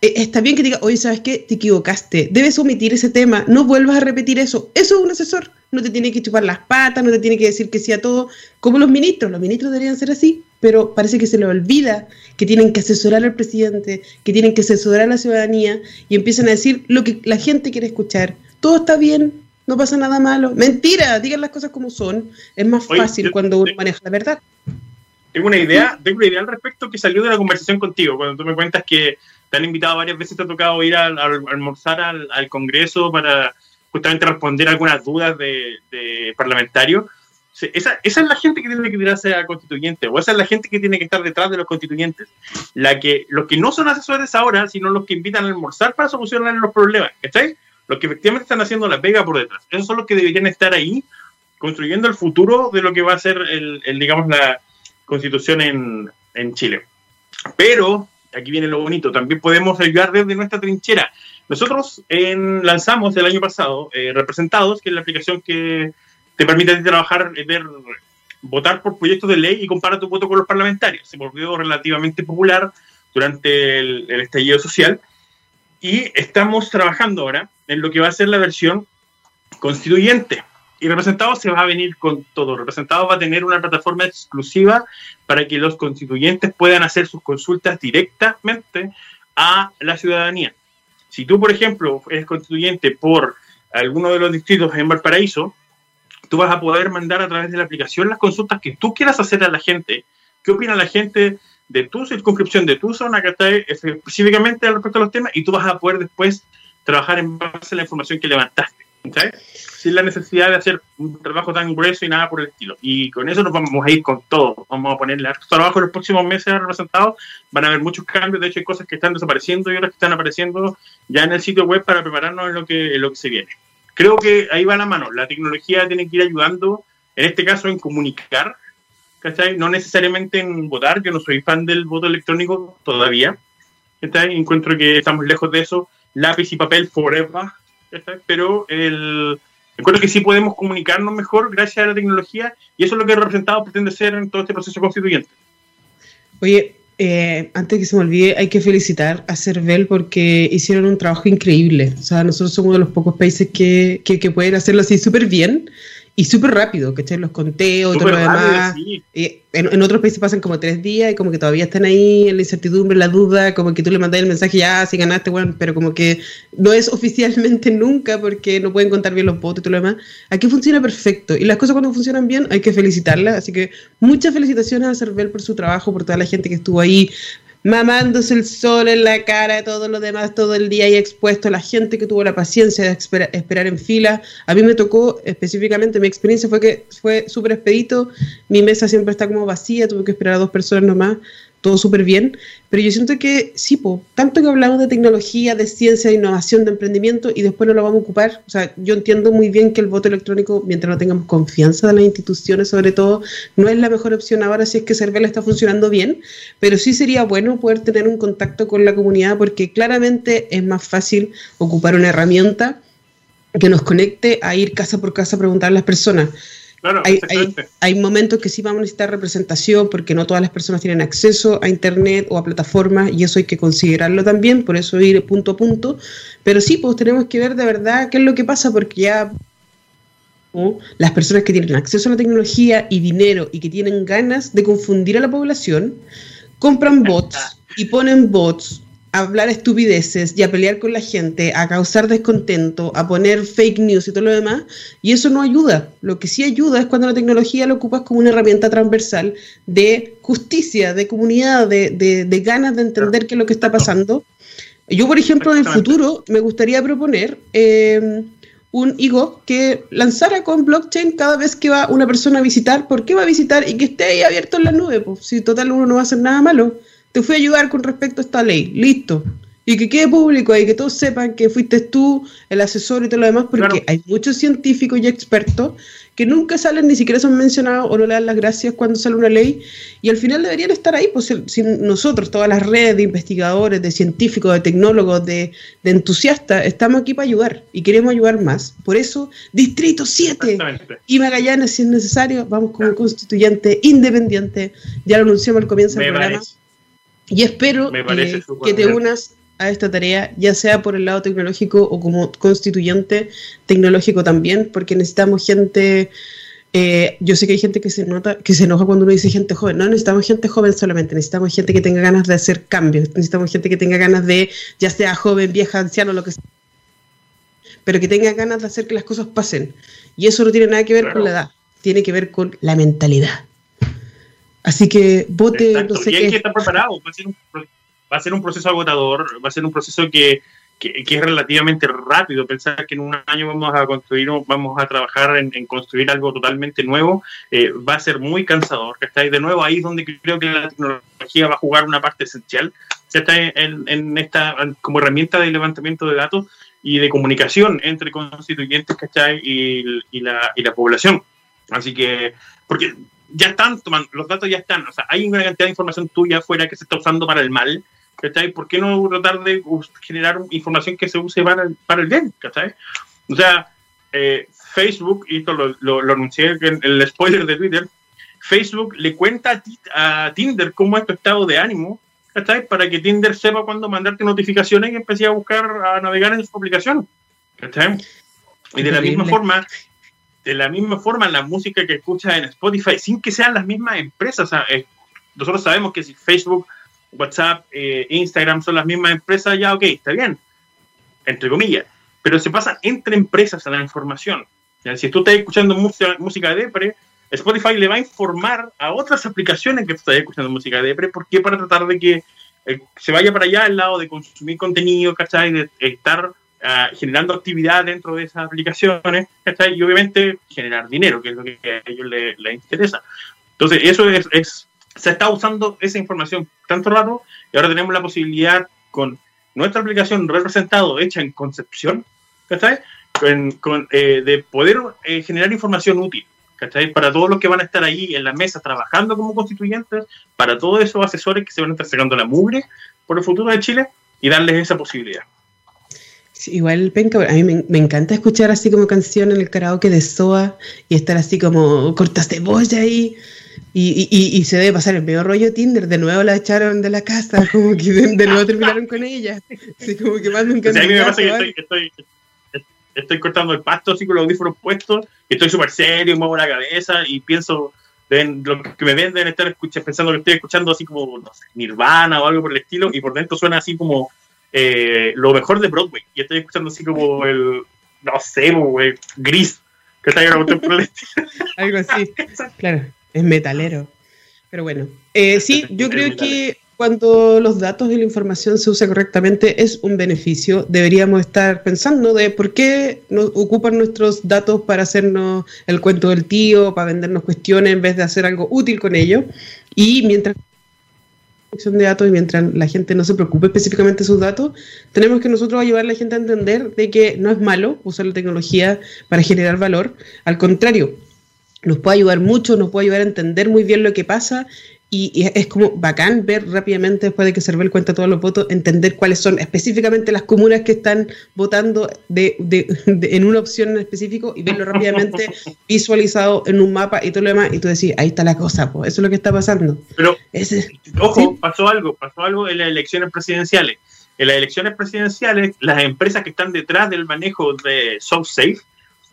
Eh, está bien que diga, oye, ¿sabes qué? Te equivocaste. Debes omitir ese tema. No vuelvas a repetir eso. Eso es un asesor. No te tiene que chupar las patas, no te tiene que decir que sí a todo. Como los ministros. Los ministros deberían ser así, pero parece que se les olvida que tienen que asesorar al presidente, que tienen que asesorar a la ciudadanía y empiezan a decir lo que la gente quiere escuchar. Todo está bien, no pasa nada malo. Mentira, digan las cosas como son. Es más fácil cuando uno maneja la verdad. Tengo una idea, tengo una idea al respecto que salió de la conversación contigo, cuando tú me cuentas que te han invitado varias veces, te ha tocado ir a, almorzar al, Congreso para justamente responder algunas dudas de, de parlamentarios. Esa, esa, es la gente que tiene que tirarse a constituyente, o esa es la gente que tiene que estar detrás de los constituyentes. La que, los que no son asesores ahora, sino los que invitan a almorzar para solucionar los problemas. ¿Estáis? Los que efectivamente están haciendo la pega por detrás. Esos son los que deberían estar ahí construyendo el futuro de lo que va a ser, el, digamos, la constitución en, Chile. Pero, aquí viene lo bonito, también podemos ayudar desde nuestra trinchera. Nosotros lanzamos el año pasado eh, Representados, que es la aplicación que te permite trabajar, eh, ver, votar por proyectos de ley y compara tu voto con los parlamentarios. Se volvió relativamente popular durante el, el estallido social y estamos trabajando ahora en lo que va a ser la versión constituyente. Y representado se va a venir con todo. Representado va a tener una plataforma exclusiva para que los constituyentes puedan hacer sus consultas directamente a la ciudadanía. Si tú, por ejemplo, eres constituyente por alguno de los distritos en Valparaíso, tú vas a poder mandar a través de la aplicación las consultas que tú quieras hacer a la gente. ¿Qué opina la gente de tu circunscripción, de tu zona, que está específicamente respecto a los temas? Y tú vas a poder después trabajar en base a la información que levantaste, Sin la necesidad de hacer un trabajo tan grueso y nada por el estilo. Y con eso nos vamos a ir con todo. Vamos a ponerle trabajo en los próximos meses representados. Van a haber muchos cambios. De hecho, hay cosas que están desapareciendo y otras que están apareciendo ya en el sitio web para prepararnos en lo que, en lo que se viene. Creo que ahí va la mano. La tecnología tiene que ir ayudando, en este caso, en comunicar, ¿cachai? No necesariamente en votar. Yo no soy fan del voto electrónico todavía. ¿cachai? Encuentro que estamos lejos de eso lápiz y papel forever, pero el, recuerdo que sí podemos comunicarnos mejor gracias a la tecnología y eso es lo que el representado pretende ser en todo este proceso constituyente. Oye, eh, antes que se me olvide, hay que felicitar a CERVEL porque hicieron un trabajo increíble. O sea, nosotros somos uno de los pocos países que, que, que pueden hacerlo así súper bien y súper rápido, ¿cachai? Los conteos y todo lo demás. en, otros países pasan como tres días y como que todavía están ahí en la incertidumbre, la duda, como que tú le mandas el mensaje, ya, si ganaste, bueno, pero como que no es oficialmente nunca porque no pueden contar bien los votos y todo lo demás. Aquí funciona perfecto y las cosas cuando funcionan bien hay que felicitarlas, así que muchas felicitaciones a Cervel por su trabajo, por toda la gente que estuvo ahí mamándose el sol en la cara, todo lo demás, todo el día ahí expuesto, la gente que tuvo la paciencia de esperar en fila. A mí me tocó específicamente, mi experiencia fue que fue súper expedito, mi mesa siempre está como vacía, tuve que esperar a dos personas nomás todo súper bien, pero yo siento que sí, po, tanto que hablamos de tecnología, de ciencia, de innovación, de emprendimiento y después no lo vamos a ocupar. O sea, yo entiendo muy bien que el voto electrónico, mientras no tengamos confianza de las instituciones, sobre todo, no es la mejor opción ahora si es que Cervel está funcionando bien, pero sí sería bueno poder tener un contacto con la comunidad porque claramente es más fácil ocupar una herramienta que nos conecte a ir casa por casa a preguntar a las personas hay, momentos que sí vamos a necesitar representación porque no todas las personas tienen acceso a Internet o a plataformas y eso hay que considerarlo también, por eso ir punto a punto. Pero sí, pues tenemos que ver de verdad qué es lo que pasa porque ya las personas que tienen acceso a la tecnología y dinero y que tienen ganas de confundir a la población, compran bots y ponen bots a hablar estupideces y a pelear con la gente, a causar descontento, a poner fake news y todo lo demás, y eso no ayuda. Lo que sí ayuda es cuando la tecnología lo ocupas como una herramienta transversal de justicia, de comunidad, de, de, ganas de entender qué es lo que está pasando. Yo, por ejemplo, en el futuro me gustaría proponer eh, un higo que lanzara con blockchain cada vez que va una persona a visitar, por qué va a visitar y que esté ahí abierto en la nube, pues si total uno no va a hacer nada malo te fui a ayudar con respecto a esta ley, listo. Y que quede público y que todos sepan que fuiste tú el asesor y todo lo demás, porque hay muchos científicos y expertos que nunca salen, ni siquiera son mencionados o no le dan las gracias cuando sale una ley, y al final deberían estar ahí, pues si nosotros, todas las redes de investigadores, de científicos, de tecnólogos, de, entusiastas, estamos aquí para ayudar y queremos ayudar más. Por eso, Distrito 7 y Magallanes, si es necesario, vamos como constituyente independiente, ya lo anunciamos al comienzo del programa. Y espero eh, que te unas a esta tarea, ya sea por el lado tecnológico o como constituyente tecnológico también, porque necesitamos gente. Eh, yo sé que hay gente que se nota, que se enoja cuando uno dice gente joven. No necesitamos gente joven solamente, necesitamos gente que tenga ganas de hacer cambios, necesitamos gente que tenga ganas de, ya sea joven, vieja, anciano, lo que sea, pero que tenga ganas de hacer que las cosas pasen. Y eso no tiene nada que ver con la edad, tiene que ver con la mentalidad. Así que vote, no sé y hay que estar preparado, va a, ser un, proceso agotador, va a ser un proceso que, es relativamente rápido. Pensar que en un año vamos a construir, vamos a trabajar en, construir algo totalmente nuevo, eh, va a ser muy cansador. ¿está? de nuevo ahí es donde creo que la tecnología va a jugar una parte esencial. Está en, esta como herramienta de levantamiento de datos y de comunicación entre constituyentes ¿cachai? Y, y, la, y la población. Así que, porque ya están tomando, los datos ya están, o sea, hay una cantidad de información tuya afuera que se está usando para el mal, ¿cachai? ¿Por qué no tratar de generar información que se use para el, para el bien, ¿cachai? O sea, eh, Facebook, y esto lo, lo, anuncié en el spoiler de Twitter, Facebook le cuenta a, Tinder cómo es tu estado de ánimo, ¿cachai? Para que Tinder sepa cuándo mandarte notificaciones y empiece a buscar, a navegar en su aplicación, ¿cachai? Y de la misma forma, de la misma forma la música que escuchas en Spotify, sin que sean las mismas empresas. Eh, nosotros sabemos que si Facebook, WhatsApp, eh, Instagram son las mismas empresas, ya ok, está bien, entre comillas. Pero se pasa entre empresas a la información. Si tú estás escuchando música, música de Depre, Spotify le va a informar a otras aplicaciones que estás escuchando música de Depre, porque para tratar de que eh, se vaya para allá al lado de consumir contenido, ¿cachai? De estar generando actividad dentro de esas aplicaciones, Y obviamente generar dinero, que es lo que a ellos les, interesa. Entonces, eso es, se está usando esa información tanto rato y ahora tenemos la posibilidad con nuestra aplicación representado, hecha en concepción, Con, eh, de poder eh, generar información útil, Para todos los que van a estar ahí en la mesa trabajando como constituyentes, para todos esos asesores que se van a estar sacando la mugre por el futuro de Chile y darles esa posibilidad igual, penca, a mí me, encanta escuchar así como canción en el karaoke de Soa y estar así como cortas de cebolla ahí. Y, y, y, se debe pasar el medio rollo Tinder. De nuevo la echaron de la casa, como que de, nuevo terminaron con ella. Así como que más me encanta. a mí me pasa que estoy, estoy, cortando el pasto así con los audífonos puestos, y estoy súper serio, muevo la cabeza y pienso. en lo que me ven deben estar escuchando, pensando que estoy escuchando así como no sé, Nirvana o algo por el estilo, y por dentro suena así como eh, lo mejor de Broadway. Y estoy escuchando así como el, no sé, gris, que está Algo así, claro, es metalero. Pero bueno, eh, sí, yo creo que cuando los datos y la información se usa correctamente es un beneficio. Deberíamos estar pensando de por qué nos ocupan nuestros datos para hacernos el cuento del tío, para vendernos cuestiones en vez de hacer algo útil con ello. Y mientras de datos y mientras la gente no se preocupe específicamente de sus datos, tenemos que nosotros ayudar a la gente a entender de que no es malo usar la tecnología para generar valor, al contrario, nos puede ayudar mucho, nos puede ayudar a entender muy bien lo que pasa y, es como bacán ver rápidamente, después de que Cervel cuenta todos los votos, entender cuáles son específicamente las comunas que están votando de, en una opción en específico y verlo rápidamente visualizado en un mapa y todo lo demás. Y tú decís, ahí está la cosa, pues eso es lo que está pasando. Pero, ojo, pasó algo, pasó algo en las elecciones presidenciales. En las elecciones presidenciales, las empresas que están detrás del manejo de SoftSafe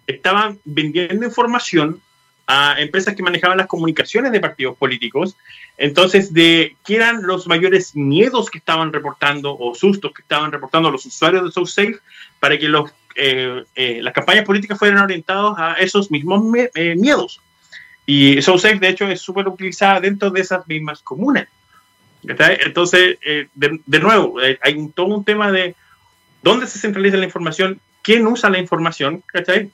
estaban vendiendo información a empresas que manejaban las comunicaciones de partidos políticos, entonces de qué eran los mayores miedos que estaban reportando o sustos que estaban reportando los usuarios de SoSafe para que los, eh, eh, las campañas políticas fueran orientadas a esos mismos eh, miedos. Y SoSafe, de hecho, es súper utilizada dentro de esas mismas comunas. Entonces, de, de, nuevo, hay un, todo un tema de dónde se centraliza la información, quién usa la información, ¿cachai?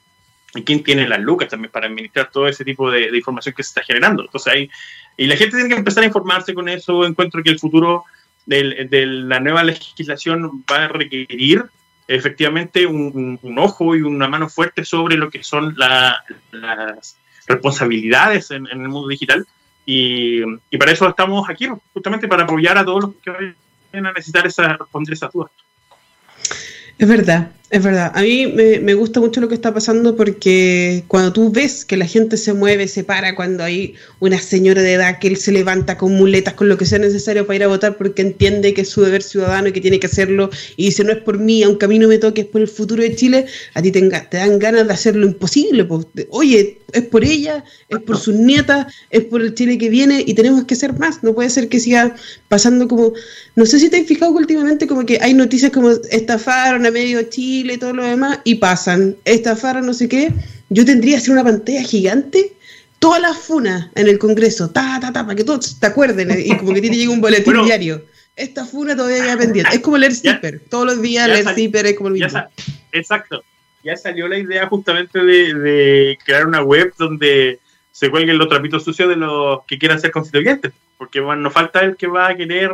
Y quién tiene las lucas también para administrar todo ese tipo de, información que se está generando. Entonces ahí, y la gente tiene que empezar a informarse con eso. Encuentro que el futuro de la nueva legislación va a requerir efectivamente un, ojo y una mano fuerte sobre lo que son las responsabilidades en, el mundo digital. Y, y, para eso estamos aquí, justamente para apoyar a todos los que vayan a necesitar esa, responder esas dudas. Es verdad, es verdad. A mí me, gusta mucho lo que está pasando porque cuando tú ves que la gente se mueve, se para, cuando hay una señora de edad que él se levanta con muletas, con lo que sea necesario para ir a votar porque entiende que es su deber ciudadano y que tiene que hacerlo y dice no es por mí, aunque a mí no me toque, es por el futuro de Chile, a ti te, dan ganas de hacer lo imposible. Pues. Oye, es por ella, es por sus nietas, es por el Chile que viene y tenemos que ser más. No puede ser que siga pasando como, no sé si te has fijado últimamente como que hay noticias como estafaron a medio Chile y todo lo demás y pasan, estafaron no sé qué. Yo tendría que hacer una pantalla gigante todas las funas en el Congreso, ta, ta, ta, para que todos te acuerden y como que te llegue un boletín diario. Esta funa todavía queda pendiente. Es como leer Zipper. Todos los días leer Zipper es como el mismo. exacto ya salió la idea justamente de, crear una web donde se cuelguen los trapitos sucios de los que quieran ser constituyentes, porque bueno, no falta el que va a querer,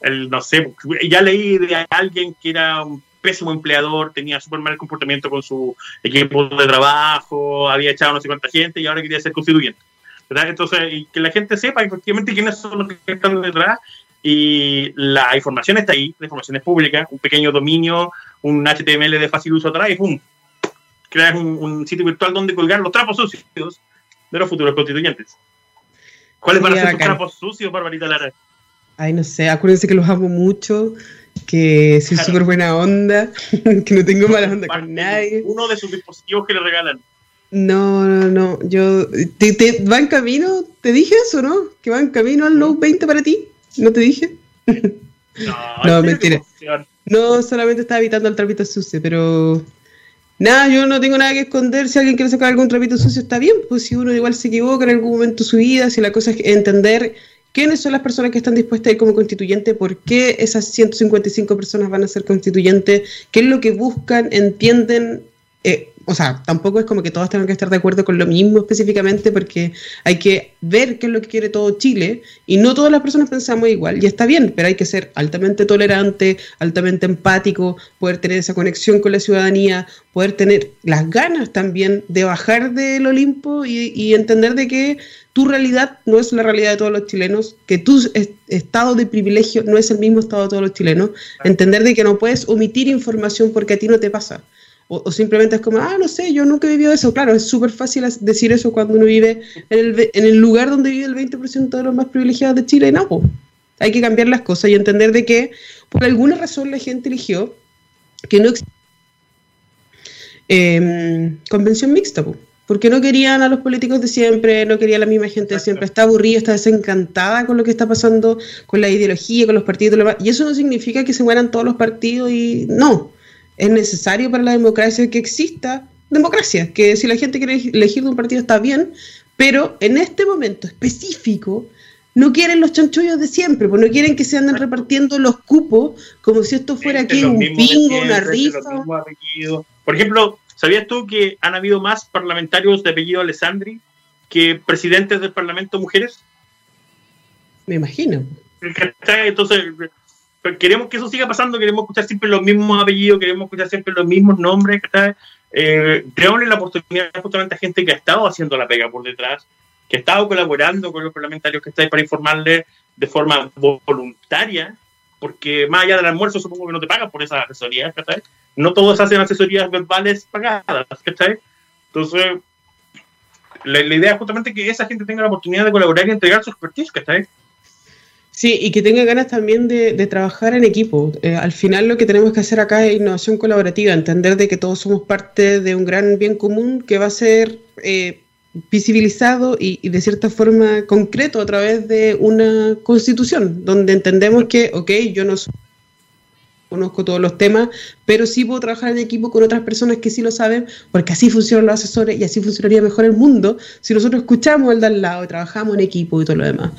el, no sé, ya leí de alguien que era un pésimo empleador, tenía súper mal comportamiento con su equipo de trabajo, había echado no sé cuánta gente y ahora quería ser constituyente. ¿verdad? Entonces, y que la gente sepa efectivamente quiénes son los que están detrás y la información está ahí, la información es pública, un pequeño dominio, un HTML de fácil uso atrás y ¡pum! Creas un, sitio virtual donde colgar los trapos sucios de los futuros constituyentes. ¿Cuáles van a ser tus trapos sucios, Barbarita Lara? Ay, no sé, acuérdense que los amo mucho, que soy súper buena onda, que no tengo mala onda con nadie. Uno de sus dispositivos que le regalan. No, no, no, yo... ¿Te, va en camino? ¿Te dije eso, no? ¿Que va en camino al Note 20 para ti? ¿No te dije? No, mentira. No, solamente estaba evitando el trapito sucio, pero nada, yo no tengo nada que esconder. Si alguien quiere sacar algún trapito sucio, está bien. Pues si uno igual se equivoca en algún momento de su vida, si la cosa es entender quiénes son las personas que están dispuestas a ir como constituyente, por qué esas 155 personas van a ser constituyentes, qué es lo que buscan, entienden. Eh, o sea, tampoco es como que todos tengan que estar de acuerdo con lo mismo específicamente, porque hay que ver qué es lo que quiere todo Chile, y no todas las personas pensamos igual, y está bien, pero hay que ser altamente tolerante, altamente empático, poder tener esa conexión con la ciudadanía, poder tener las ganas también de bajar del Olimpo y, entender de que tu realidad no es la realidad de todos los chilenos, que tu estado de privilegio no es el mismo estado de todos los chilenos, entender de que no puedes omitir información porque a ti no te pasa. O, simplemente es como, ah, no sé, yo nunca he vivido eso. Claro, es súper fácil decir eso cuando uno vive en el, en el lugar donde vive el 20% de los más privilegiados de Chile. No, hay que cambiar las cosas y entender de que por alguna razón la gente eligió que no existe em, convención mixta, porque no querían a los políticos de siempre, no querían a la misma gente de siempre, está aburrida, está desencantada con lo que está pasando, con la ideología, con los partidos, y eso no significa que se mueran todos los partidos y no, es necesario para la democracia que exista democracia, que si la gente quiere elegir de un partido está bien, pero en este momento específico no quieren los chanchullos de siempre, pues no quieren que se anden repartiendo los cupos como si esto fuera aquí un bingo, una rifa. Por ejemplo, ¿sabías tú que han habido más parlamentarios de apellido Alessandri que presidentes del Parlamento mujeres? Me imagino. Entonces, queremos que eso siga pasando, queremos escuchar siempre los mismos apellidos, queremos escuchar siempre los mismos nombres, eh, la oportunidad justamente a gente que ha estado haciendo la pega por detrás, que ha estado colaborando con los parlamentarios que estáis para informarles de forma voluntaria, porque más allá del almuerzo supongo que no te pagan por esas asesorías, No todos hacen asesorías verbales pagadas, Entonces, la, idea es justamente que esa gente tenga la oportunidad de colaborar y entregar su expertise, ¿cachai? Sí, y que tenga ganas también de, trabajar en equipo. Eh, al final lo que tenemos que hacer acá es innovación colaborativa, entender de que todos somos parte de un gran bien común que va a ser eh, visibilizado y, y, de cierta forma concreto a través de una constitución, donde entendemos que, ok, yo no soy conozco todos los temas, pero sí puedo trabajar en equipo con otras personas que sí lo saben, porque así funcionan los asesores y así funcionaría mejor el mundo si nosotros escuchamos al de al lado y trabajamos en equipo y todo lo demás.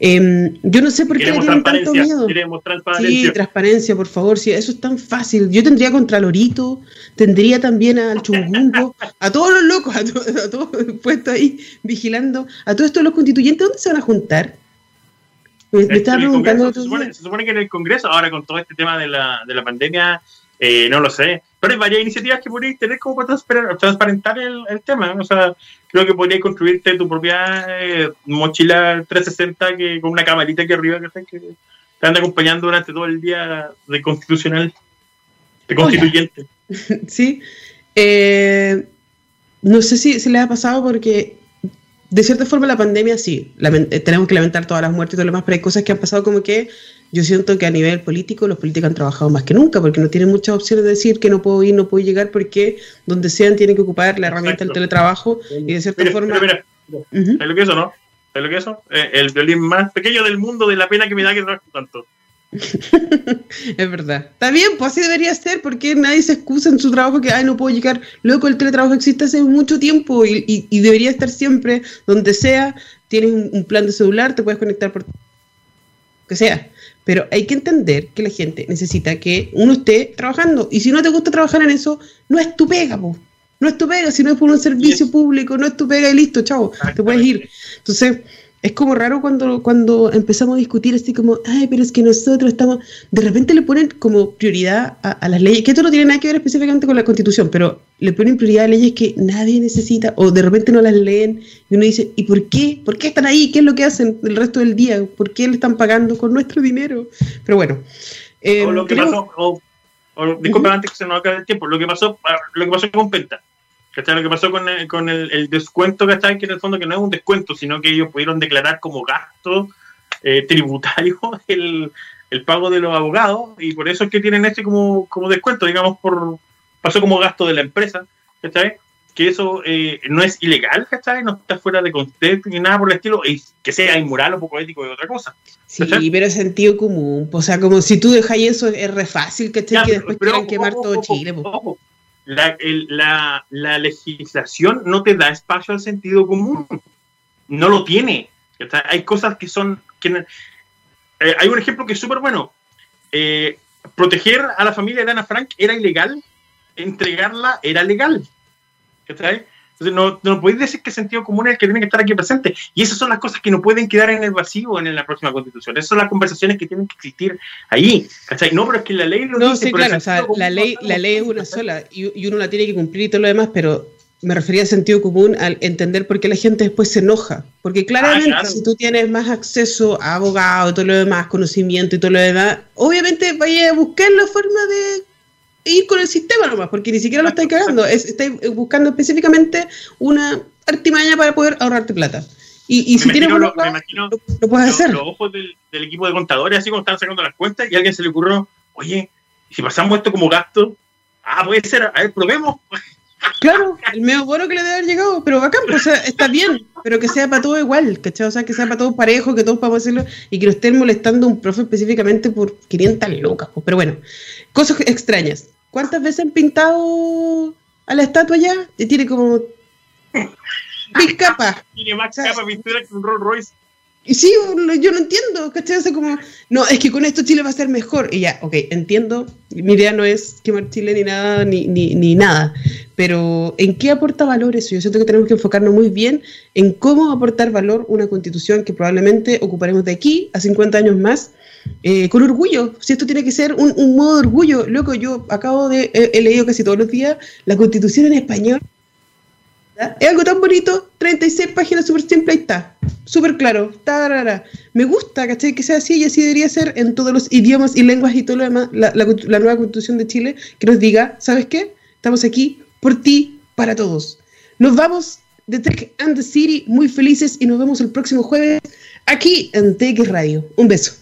Eh, yo no sé por qué le tienen tanto miedo. transparencia. Sí, transparencia, por favor, si eso es tan fácil. Yo tendría contra Lorito, tendría también al Chungumbo, a todos los locos, a, to a todos puestos ahí vigilando, a todos estos los constituyentes, ¿dónde se van a juntar? Me, me estaba preguntando se, supone, se supone que en el Congreso, ahora con todo este tema de la, de la pandemia, eh, no lo sé, pero hay varias iniciativas que podrías tener como para transparentar el, el tema. O sea, creo que podrías construirte tu propia eh, mochila 360 que, con una camarita aquí arriba que, que te anda acompañando durante todo el día de constitucional, de constituyente. Hola. Sí. Eh, no sé si se le ha pasado porque de cierta forma la pandemia sí, lament tenemos que lamentar todas las muertes y todo lo demás, pero hay cosas que han pasado como que yo siento que a nivel político los políticos han trabajado más que nunca porque no tienen muchas opciones de decir que no puedo ir, no puedo llegar porque donde sean tienen que ocupar la herramienta del teletrabajo y de cierta mira, forma... Mira, mira. Uh -huh. ¿Es lo que eso, no? ¿Es lo que eso? Eh, el violín más pequeño del mundo de la pena que me da que trabajo tanto. es verdad. Está bien, pues así debería ser, porque nadie se excusa en su trabajo que, ay, no puedo llegar. Luego el teletrabajo existe hace mucho tiempo y, y, y debería estar siempre, donde sea. Tienes un, un, plan de celular, te puedes conectar por que sea. Pero hay que entender que la gente necesita que uno esté trabajando. Y si no te gusta trabajar en eso, no es tu pega, po. No es tu pega, si no es por un servicio yes. público, no es tu pega y listo, chao, te puedes ir. Entonces, es como raro cuando, cuando empezamos a discutir así como, ay, pero es que nosotros estamos, de repente le ponen como prioridad a, a, las leyes, que esto no tiene nada que ver específicamente con la constitución, pero le ponen prioridad a leyes que nadie necesita o de repente no las leen y uno dice, ¿y por qué? ¿Por qué están ahí? ¿Qué es lo que hacen el resto del día? ¿Por qué le están pagando con nuestro dinero? Pero bueno. Eh, o lo que creo... pasó, o, o disculpa uh -huh. antes que se nos acabe el tiempo, lo que pasó, lo que pasó con Penta. ¿Cachai? Lo que pasó con el, con el, el descuento, ¿cachai? Que en el fondo que no es un descuento, sino que ellos pudieron declarar como gasto eh, tributario el, el, pago de los abogados y por eso es que tienen este como, como descuento, digamos, por pasó como gasto de la empresa, ¿cachai? Que eso eh, no es ilegal, ¿cachai? No está fuera de contexto ni nada por el estilo, y que sea inmoral o poco ético es otra cosa. ¿cachai? Sí, pero es sentido común, o sea, como si tú dejas eso es re fácil, ¿cachai? Ya, que después pero, quieran quemar ojo, todo ojo, Chile. La, el, la, la, legislación no te da espacio al sentido común. No lo tiene. Hay cosas que son... Que, eh, hay un ejemplo que es súper bueno. Eh, proteger a la familia de Ana Frank era ilegal, entregarla era legal. ¿Está entonces, no, no podéis decir que el sentido común es el que tiene que estar aquí presente. Y esas son las cosas que no pueden quedar en el vacío en la próxima constitución. Esas son las conversaciones que tienen que existir ahí. ¿cachai? No, pero es que la ley lo no, dice. Sí, claro, o sea, la ley, la ley es una sola y, y, uno la tiene que cumplir y todo lo demás, pero me refería al sentido común al entender por qué la gente después se enoja. Porque claramente, ah, claro. si tú tienes más acceso a abogado y todo lo demás, conocimiento y todo lo demás, obviamente vaya a buscar la forma de ir con el sistema nomás, porque ni siquiera lo estáis cagando, es, estáis buscando específicamente una artimaña para poder ahorrarte plata. Y, y si tienes lo, lo, lo puedes lo, hacer. Los ojos del, del, equipo de contadores, así como están sacando las cuentas, y a alguien se le ocurrió, oye, si pasamos esto como gasto, ah, puede ser, a ver, probemos. Claro, el medio bueno que le debe haber llegado, pero bacán, pues, o sea, está bien, pero que sea para todo igual, ¿cachai? O sea, que sea para todos parejo, que todos podamos hacerlo y que no estén molestando a un profe específicamente por 500 lucas, pues, pero bueno, cosas extrañas. ¿Cuántas veces han pintado a la estatua ya? Y tiene como mil capas. Tiene más o sea, capas pintura que un Rolls Royce. Y sí, yo no entiendo, ¿cachai? O sea, como, no, es que con esto Chile va a ser mejor. Y ya, ok, entiendo. Mi idea no es quemar Chile ni nada, ni, ni, ni nada. Pero, ¿en qué aporta valor eso? Yo siento que tenemos que enfocarnos muy bien en cómo aportar valor una constitución que probablemente ocuparemos de aquí a 50 años más. Eh, con orgullo, si esto tiene que ser un, un, modo de orgullo, loco, yo acabo de, he, he leído casi todos los días la constitución en español, es algo tan bonito, 36 páginas súper simple, ahí está, súper claro, tarara. me gusta, ¿cachai? Que sea así y así debería ser en todos los idiomas y lenguas y todo lo demás, la, la, nueva constitución de Chile, que nos diga, ¿sabes qué? Estamos aquí por ti, para todos. Nos vamos de Tech and the City muy felices y nos vemos el próximo jueves aquí en Tech Radio. Un beso.